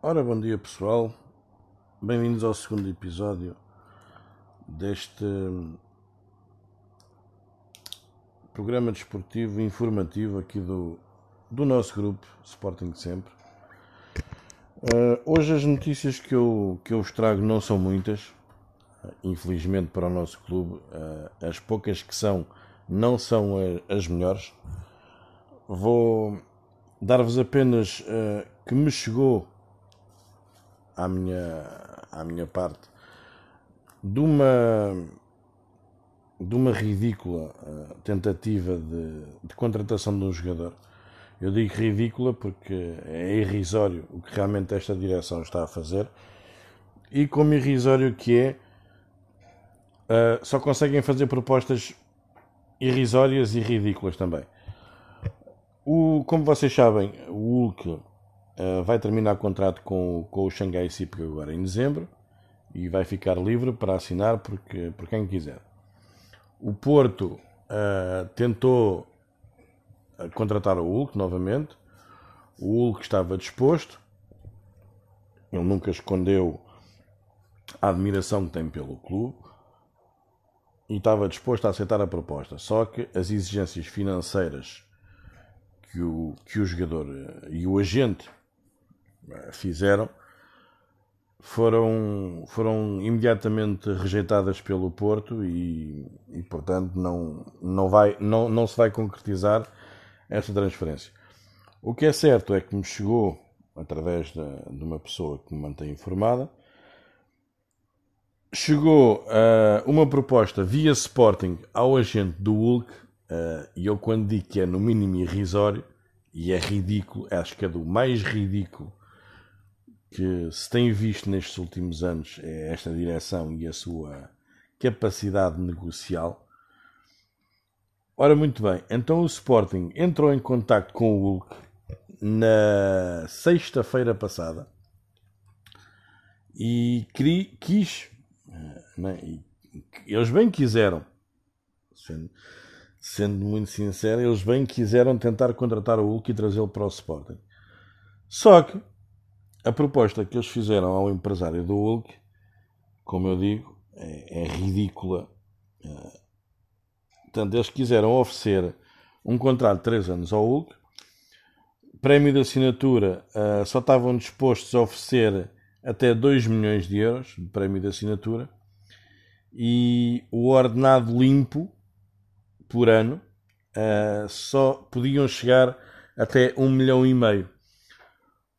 Ora, bom dia pessoal, bem-vindos ao segundo episódio deste programa desportivo informativo aqui do, do nosso grupo Sporting Sempre. Uh, hoje as notícias que eu, que eu vos trago não são muitas, infelizmente para o nosso clube, uh, as poucas que são não são as melhores. Vou dar-vos apenas uh, que me chegou à minha, à minha parte de uma, de uma ridícula uh, tentativa de, de contratação de um jogador. Eu digo ridícula porque é irrisório o que realmente esta direção está a fazer. E como irrisório que é, uh, só conseguem fazer propostas irrisórias e ridículas também. O, como vocês sabem, o Hulk Uh, vai terminar o contrato com, com o Xangai SIP agora em dezembro e vai ficar livre para assinar porque, por quem quiser. O Porto uh, tentou eh, contratar o Hulk novamente. O Hulk estava disposto. Ele nunca escondeu a admiração que tem pelo clube e estava disposto a aceitar a proposta. Só que as exigências financeiras que o, que o jogador e o agente fizeram foram, foram imediatamente rejeitadas pelo Porto e, e portanto não, não, vai, não, não se vai concretizar essa transferência. O que é certo é que me chegou, através de, de uma pessoa que me mantém informada, chegou uh, uma proposta via Sporting ao agente do Hulk, uh, e eu quando digo que é no mínimo irrisório, e é ridículo, acho que é do mais ridículo que se tem visto nestes últimos anos é esta direção e a sua capacidade negocial. Ora, muito bem, então o Sporting entrou em contato com o Hulk na sexta-feira passada e quis, né, e eles bem quiseram, sendo, sendo muito sincero, eles bem quiseram tentar contratar o Hulk e trazê-lo para o Sporting. Só que a proposta que eles fizeram ao empresário do Hulk, como eu digo, é, é ridícula. É, portanto, eles quiseram oferecer um contrato de 3 anos ao Hulk, prémio de assinatura uh, só estavam dispostos a oferecer até 2 milhões de euros de prémio de assinatura e o ordenado limpo por ano uh, só podiam chegar até 1 milhão e meio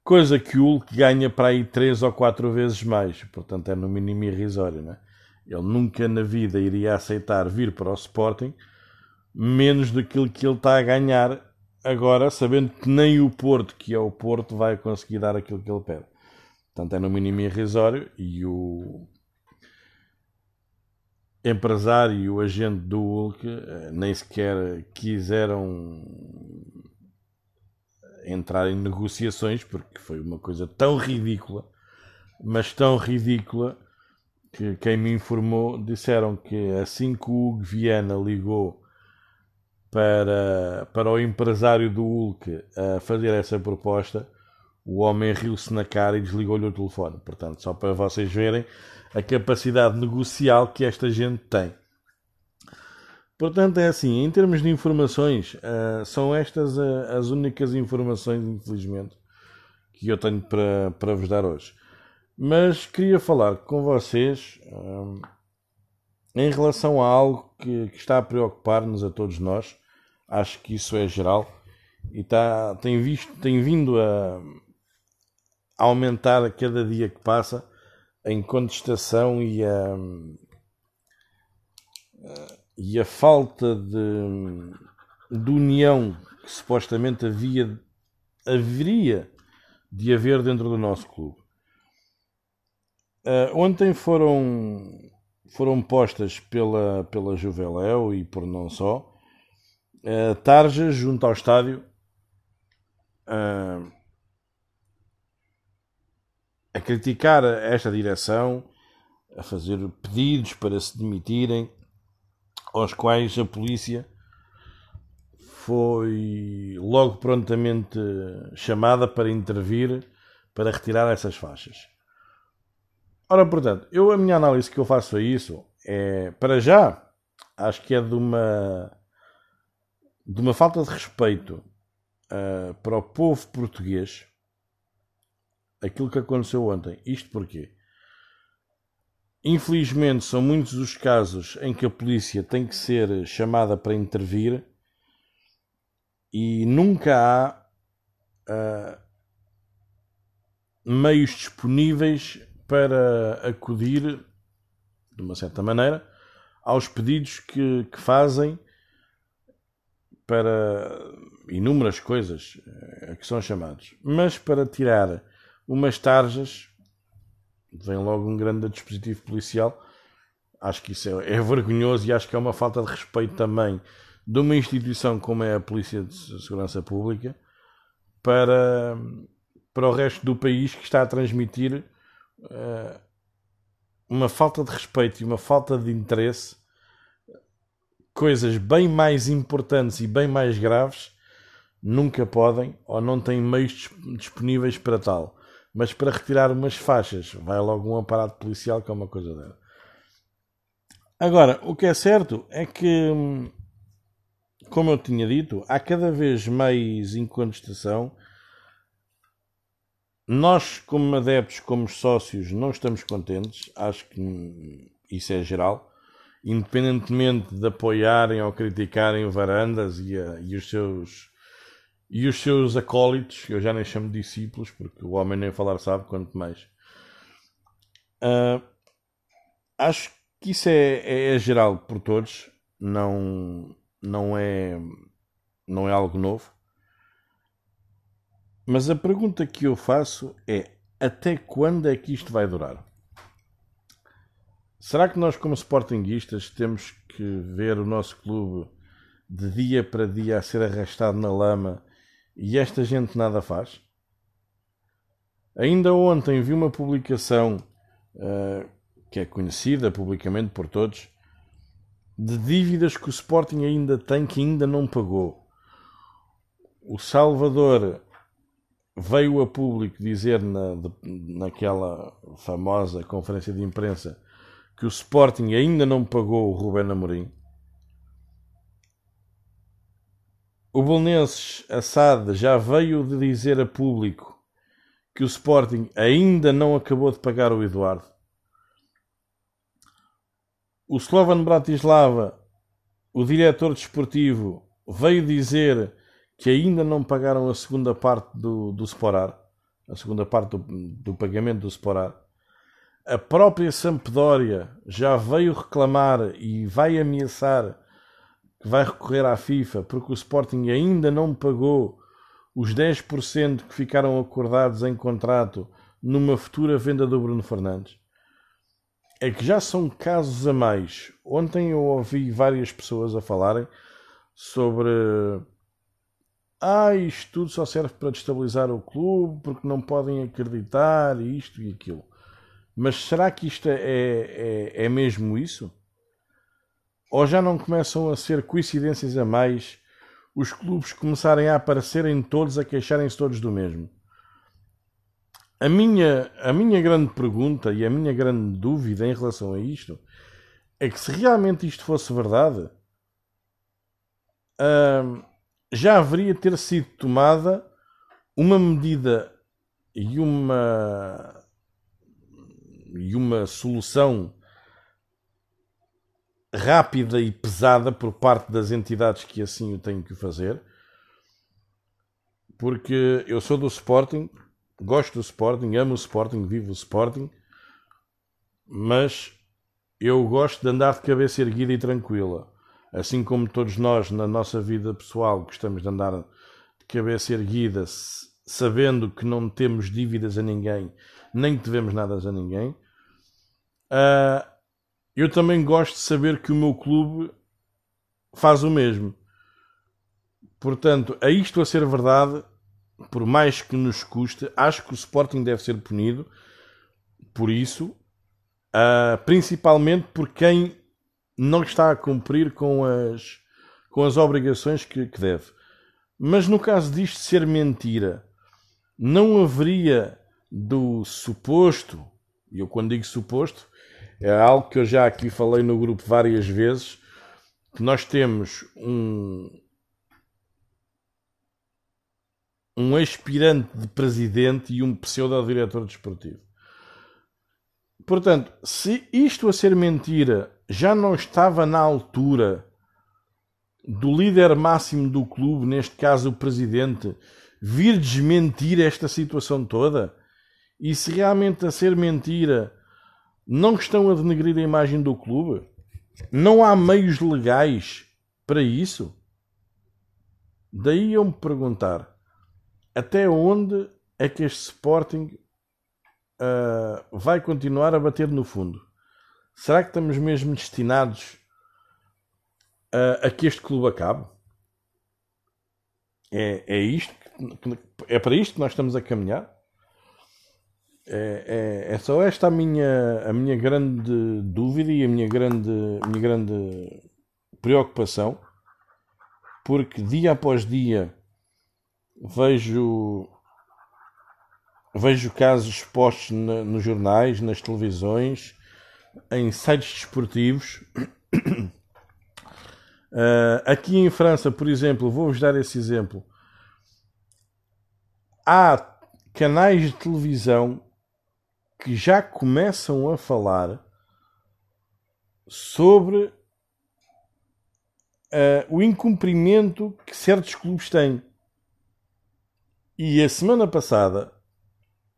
coisa que o Hulk ganha para aí três ou quatro vezes mais, portanto é no mínimo irrisório, né? Ele nunca na vida iria aceitar vir para o Sporting menos daquilo que ele está a ganhar agora, sabendo que nem o Porto, que é o Porto, vai conseguir dar aquilo que ele pede. Portanto, é no mínimo irrisório e o empresário e o agente do Hulk eh, nem sequer quiseram entrar em negociações, porque foi uma coisa tão ridícula, mas tão ridícula, que quem me informou disseram que assim que o Hugo Viana ligou para, para o empresário do Hulk a fazer essa proposta, o homem riu-se na cara e desligou-lhe o telefone. Portanto, só para vocês verem a capacidade negocial que esta gente tem. Portanto, é assim, em termos de informações, uh, são estas uh, as únicas informações, infelizmente, que eu tenho para, para vos dar hoje. Mas queria falar com vocês uh, em relação a algo que, que está a preocupar-nos a todos nós. Acho que isso é geral e está, tem, visto, tem vindo a, a aumentar a cada dia que passa em contestação e a e a falta de, de união que supostamente havia, haveria de haver dentro do nosso clube. Uh, ontem foram, foram postas pela, pela Juveléu e por não só uh, tarjas junto ao estádio uh, a criticar esta direção, a fazer pedidos para se demitirem aos quais a polícia foi logo prontamente chamada para intervir para retirar essas faixas. Ora, portanto, eu, a minha análise que eu faço a isso é, para já, acho que é de uma, de uma falta de respeito uh, para o povo português aquilo que aconteceu ontem. Isto porquê? Infelizmente, são muitos os casos em que a polícia tem que ser chamada para intervir e nunca há uh, meios disponíveis para acudir, de uma certa maneira, aos pedidos que, que fazem para inúmeras coisas a que são chamados, mas para tirar umas tarjas vem logo um grande dispositivo policial. Acho que isso é, é, vergonhoso e acho que é uma falta de respeito também de uma instituição como é a Polícia de Segurança Pública para, para o resto do país que está a transmitir uh, uma falta de respeito e uma falta de interesse, coisas bem mais importantes e bem mais graves nunca podem ou não têm meios disponíveis para tal mas para retirar umas faixas vai logo um aparato policial que é uma coisa dela. Agora, o que é certo é que, como eu tinha dito, há cada vez mais incontestação. Nós, como adeptos, como sócios, não estamos contentes. Acho que isso é geral. Independentemente de apoiarem ou criticarem o Varandas e, a, e os seus e os seus acólitos, eu já nem chamo de discípulos, porque o homem nem falar sabe, quanto mais. Uh, acho que isso é, é, é, geral por todos, não, não, é, não é algo novo. Mas a pergunta que eu faço é: até quando é que isto vai durar? Será que nós, como sportinguistas, temos que ver o nosso clube de dia para dia a ser arrastado na lama e esta gente nada faz? Ainda ontem vi uma publicação uh, que é conhecida publicamente por todos de dívidas que o Sporting ainda tem que ainda não pagou. O Salvador veio a público dizer na, de, naquela famosa conferência de imprensa que o Sporting ainda não pagou o Rubén Amorim. O Bolonenses Assad já veio de dizer a público que o Sporting ainda não acabou de pagar o Eduardo. O Slovan Bratislava, o diretor desportivo, veio dizer que ainda não pagaram a segunda parte do, do Sporar, a segunda parte do, do pagamento do Sporar. A própria Sampdoria já veio reclamar e vai ameaçar que vai recorrer à FIFA porque o Sporting ainda não pagou os 10% que ficaram acordados em contrato numa futura venda do Bruno Fernandes. É que já são casos a mais. Ontem eu ouvi várias pessoas a falarem sobre ah, isto tudo só serve para destabilizar o clube porque não podem acreditar isto e aquilo. Mas será que isto é, é, é mesmo isso? Ou já não começam a ser coincidências a mais os clubes começarem a aparecerem todos, a queixarem-se todos do mesmo? A minha, a minha grande pergunta e a minha grande dúvida em relação a isto é que se realmente isto fosse verdade, hum, já haveria ter sido tomada uma medida e uma e uma solução rápida e pesada por parte das entidades que assim o têm que fazer, porque eu sou do Sporting, gosto do Sporting, amo o Sporting, vivo o Sporting, mas eu gosto de andar de cabeça erguida e tranquila. Assim como todos nós, na nossa vida pessoal, gostamos de andar de cabeça erguida, sabendo que não temos dívidas a ninguém, nem que devemos nada a ninguém. Uh, eu também gosto de saber que o meu clube faz o mesmo. Portanto, a isto a ser verdade, por mais que nos custe, acho que o Sporting deve ser punido por isso, uh, principalmente por quem não está a cumprir com as, com as obrigações que, que deve. Mas no caso disto ser mentira, não haveria do suposto, e eu quando digo suposto, é algo que eu já aqui falei no grupo várias vezes, que nós temos um, um aspirante de presidente e um pseudo-diretor desportivo. Portanto, se isto a ser mentira já não estava na altura do líder máximo do clube, neste caso o presidente, vir desmentir esta situação toda? E se realmente a ser mentira não estão a denegrir a imagem do clube? Não há meios legais para isso? Daí eu me perguntar até onde é que este Sporting uh, vai continuar a bater no fundo? Será que estamos mesmo destinados a, a que este clube acabe? É, é isto? É para isto que nós estamos a caminhar? É, é, é, só esta a minha, a minha grande dúvida e a minha grande, minha grande preocupação, porque dia após dia vejo vejo casos expostos na, nos jornais, nas televisões, em sites desportivos. Uh, aqui em França, por exemplo, vou-vos dar esse exemplo. Há canais de televisão que já começam a falar sobre uh, o incumprimento que certos clubes têm. E a semana passada,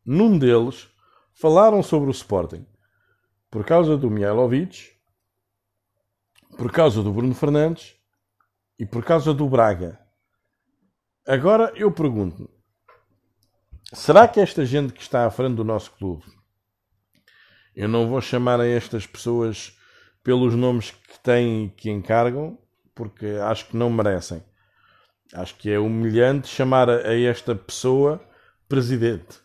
num deles, falaram sobre o Sporting. Por causa do Mihailovic, por causa do Bruno Fernandes e por causa do Braga. Agora eu pergunto-me: será que esta gente que está à frente do nosso clube, eu não vou chamar a estas pessoas pelos nomes que têm e que encargam, porque acho que não merecem. Acho que é humilhante chamar a esta pessoa presidente.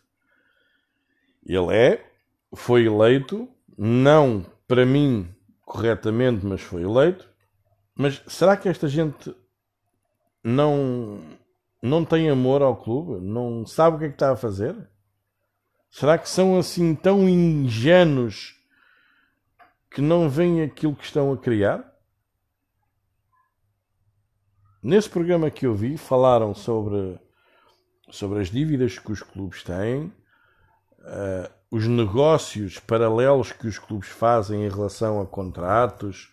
Ele é, foi eleito, não para mim corretamente, mas foi eleito. Mas será que esta gente não, não tem amor ao clube? Não sabe o que é que está a fazer? Será que são assim tão ingênuos que não veem aquilo que estão a criar? Nesse programa que eu vi, falaram sobre, sobre as dívidas que os clubes têm, uh, os negócios paralelos que os clubes fazem em relação a contratos,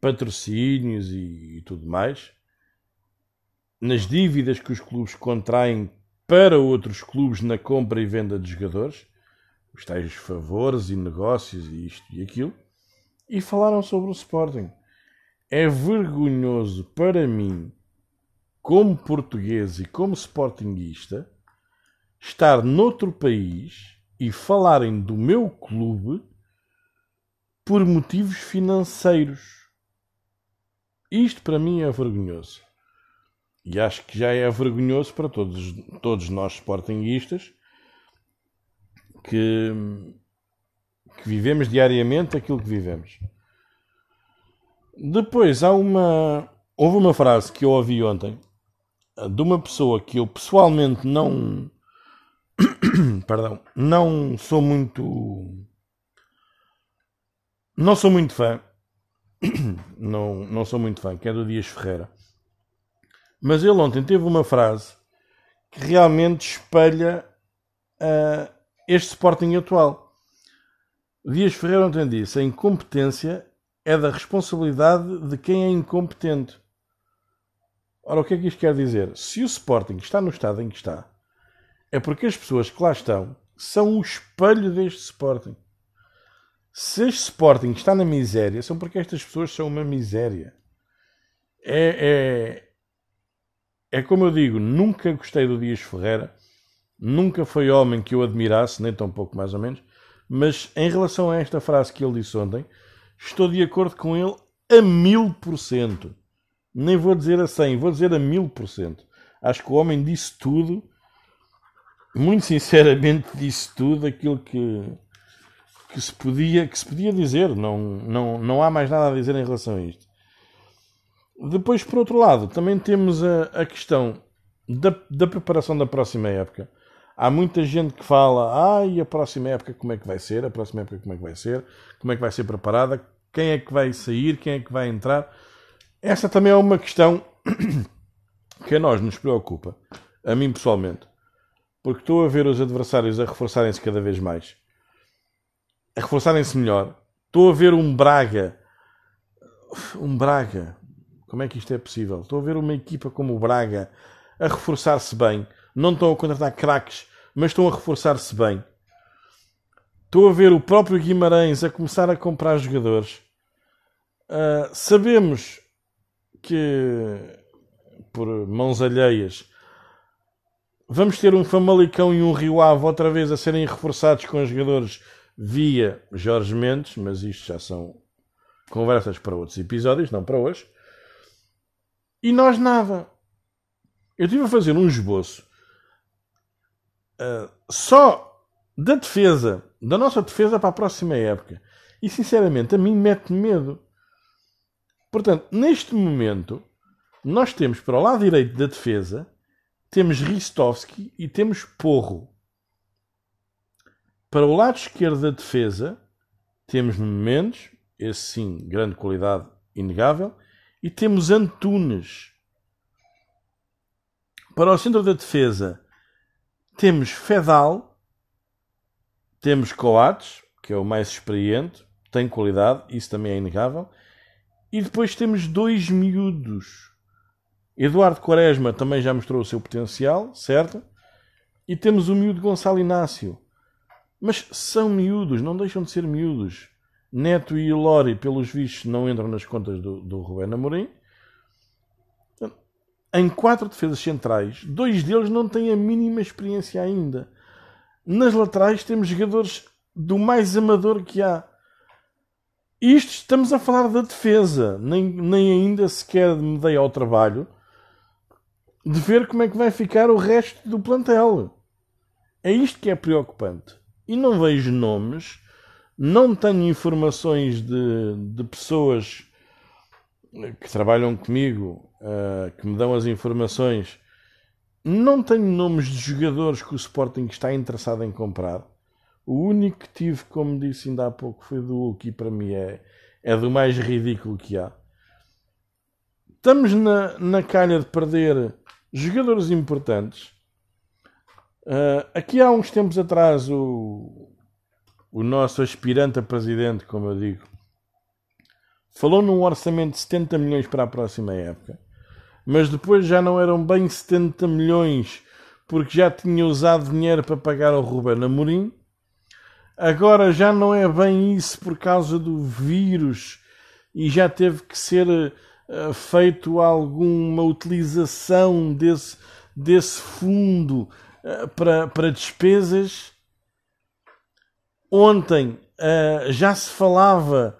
patrocínios e, e tudo mais, nas dívidas que os clubes contraem para outros clubes na compra e venda de jogadores, os tais favores e negócios e isto e aquilo, e falaram sobre o Sporting. É vergonhoso para mim, como português e como sportinguista, estar noutro país e falarem do meu clube por motivos financeiros. Isto para mim é vergonhoso. E acho que já é vergonhoso para todos, todos nós sportinguistas que, que vivemos diariamente aquilo que vivemos. Depois há uma. Houve uma frase que eu ouvi ontem de uma pessoa que eu pessoalmente não perdão, não sou muito. Não sou muito fã. Não, não sou muito fã, que é do Dias Ferreira. Mas ele ontem teve uma frase que realmente espelha uh, este Sporting atual. Dias Ferreira ontem disse: a incompetência é da responsabilidade de quem é incompetente. Ora, o que é que isto quer dizer? Se o Sporting está no estado em que está, é porque as pessoas que lá estão são o espelho deste Sporting. Se este Sporting está na miséria, são porque estas pessoas são uma miséria. É, é, como eu digo, nunca gostei do Dias Ferreira, nunca foi homem que eu admirasse, nem tão pouco mais ou menos, mas em relação a esta frase que ele disse ontem, estou de acordo com ele a mil por cento. Nem vou dizer a cem, vou dizer a mil por cento. Acho que o homem disse tudo muito sinceramente disse tudo aquilo que, que, se podia, que se podia dizer. Não, não, não há mais nada a dizer em relação a isto. Depois, por outro lado, também temos a, a questão da, da preparação da próxima época. Há muita gente que fala, ah, e a próxima época como é que vai ser? A próxima época como é que vai ser? Como é que vai ser preparada? Quem é que vai sair? Quem é que vai entrar? Essa também é uma questão que a nós nos preocupa, a mim pessoalmente, porque estou a ver os adversários a reforçarem-se cada vez mais, a reforçarem-se melhor. Estou a ver um Braga, um Braga, como é que isto é possível? Estou a ver uma equipa como o Braga a reforçar-se bem. Não estão a contratar craques, mas estão a reforçar-se bem. Estou a ver o próprio Guimarães a começar a comprar jogadores. Uh, sabemos que, por mãos alheias, vamos ter um Famalicão e um Rio Ave outra vez a serem reforçados com jogadores via Jorge Mendes, mas isto já são conversas para outros episódios, não para hoje. E nós nada. Eu estive a fazer um esboço uh, só da defesa, da nossa defesa para a próxima época. E sinceramente, a mim mete medo. Portanto, neste momento, nós temos para o lado direito da defesa, temos Ristovski e temos Porro. Para o lado esquerdo da defesa, temos Mendes, esse sim, grande qualidade, inegável, e temos Antunes. Para o centro da defesa, temos Fedal, temos Coates, que é o mais experiente, tem qualidade, isso também é inegável, e depois temos dois miúdos. Eduardo Quaresma também já mostrou o seu potencial, certo? E temos o miúdo Gonçalo Inácio. Mas são miúdos, não deixam de ser miúdos. Neto e Lori, pelos vistos, não entram nas contas do, do Rubén Amorim. Em quatro defesas centrais, dois deles não têm a mínima experiência ainda. Nas laterais temos jogadores do mais amador que há. Isto estamos a falar da defesa, nem, nem ainda sequer me dei ao trabalho de ver como é que vai ficar o resto do plantel. É isto que é preocupante. E não vejo nomes, não tenho informações de, de pessoas que trabalham comigo, uh, que me dão as informações. Não tenho nomes de jogadores que o Sporting está interessado em comprar. O único que tive, como disse ainda há pouco, foi do Hulk e para mim é, é do mais ridículo que há. Estamos na, na calha de perder jogadores importantes. Uh, aqui há uns tempos atrás, o, o nosso aspirante a presidente, como eu digo, falou num orçamento de 70 milhões para a próxima época, mas depois já não eram bem 70 milhões porque já tinha usado dinheiro para pagar ao Ruben Amorim Agora já não é bem isso por causa do vírus e já teve que ser uh, feito alguma utilização desse, desse fundo uh, para, para despesas. Ontem uh, já se falava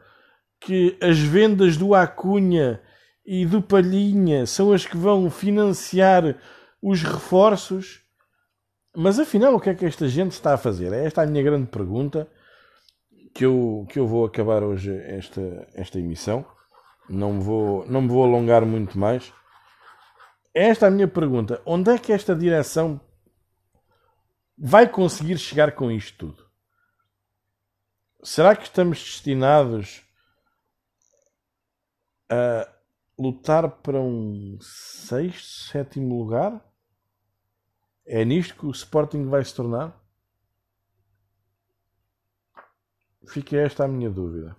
que as vendas do Acunha e do Palhinha são as que vão financiar os reforços. Mas afinal, o que é que esta gente está a fazer? É esta a minha grande pergunta que eu, que eu vou acabar hoje esta, esta emissão. Não vou, não me vou alongar muito mais. É esta a minha pergunta. Onde é que esta direção vai conseguir chegar com isto tudo? Será que estamos destinados a lutar para um sexto, sétimo lugar? É nisto que o Sporting vai se tornar? Fica esta a minha dúvida.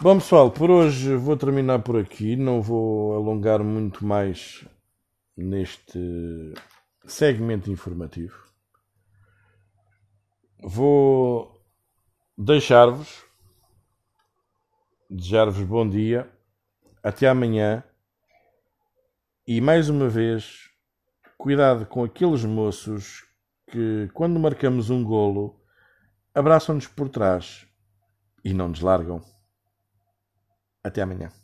Bom pessoal, por hoje vou terminar por aqui. Não vou alongar muito mais neste segmento informativo. Vou deixar-vos, desejar-vos bom dia. Até amanhã e mais uma vez, cuidado com aqueles moços que, quando marcamos um golo, abraçam-nos por trás e não nos largam. Até amanhã.